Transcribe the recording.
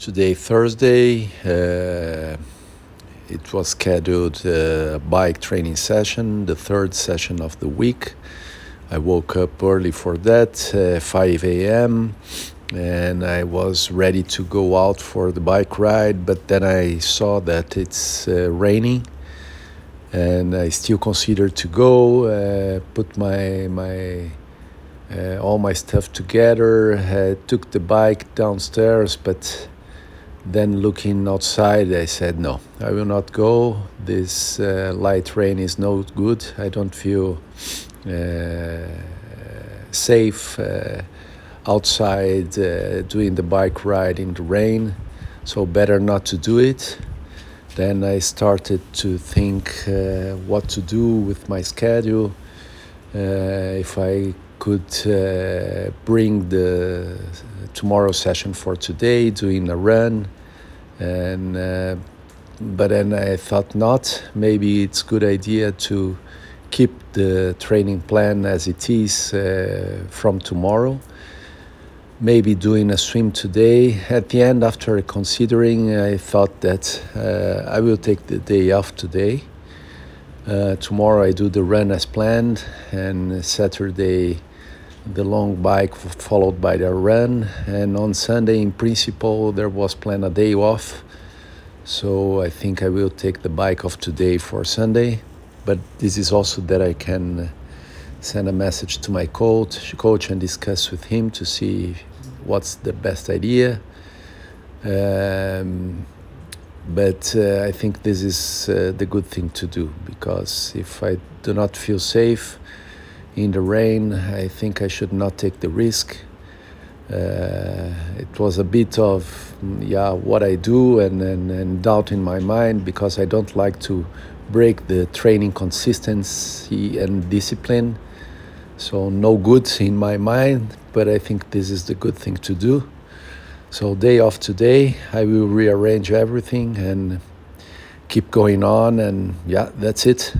Today, Thursday, uh, it was scheduled a bike training session, the third session of the week. I woke up early for that, uh, 5 a.m., and I was ready to go out for the bike ride, but then I saw that it's uh, raining and I still considered to go, uh, put my, my uh, all my stuff together. I took the bike downstairs, but then looking outside, I said, no, I will not go. This uh, light rain is no good. I don't feel uh, safe uh, outside uh, doing the bike ride in the rain, so better not to do it. Then I started to think uh, what to do with my schedule. if I could uh, bring the tomorrow session for today, doing a run, and uh, but then I thought not. Maybe it's good idea to keep the training plan as it is uh, from tomorrow. Maybe doing a swim today. At the end, after considering, I thought that uh, I will take the day off today. Uh, tomorrow I do the run as planned, and Saturday the long bike followed by the run. And on Sunday, in principle, there was planned a day off. So I think I will take the bike off today for Sunday. But this is also that I can send a message to my coach, coach and discuss with him to see what's the best idea. Um, but uh, I think this is uh, the good thing to do because if I do not feel safe, in the rain. I think I should not take the risk. Uh, it was a bit of yeah what I do and, and, and doubt in my mind because I don't like to break the training consistency and discipline. So no good in my mind, but I think this is the good thing to do. So day off today, I will rearrange everything and keep going on and yeah, that's it.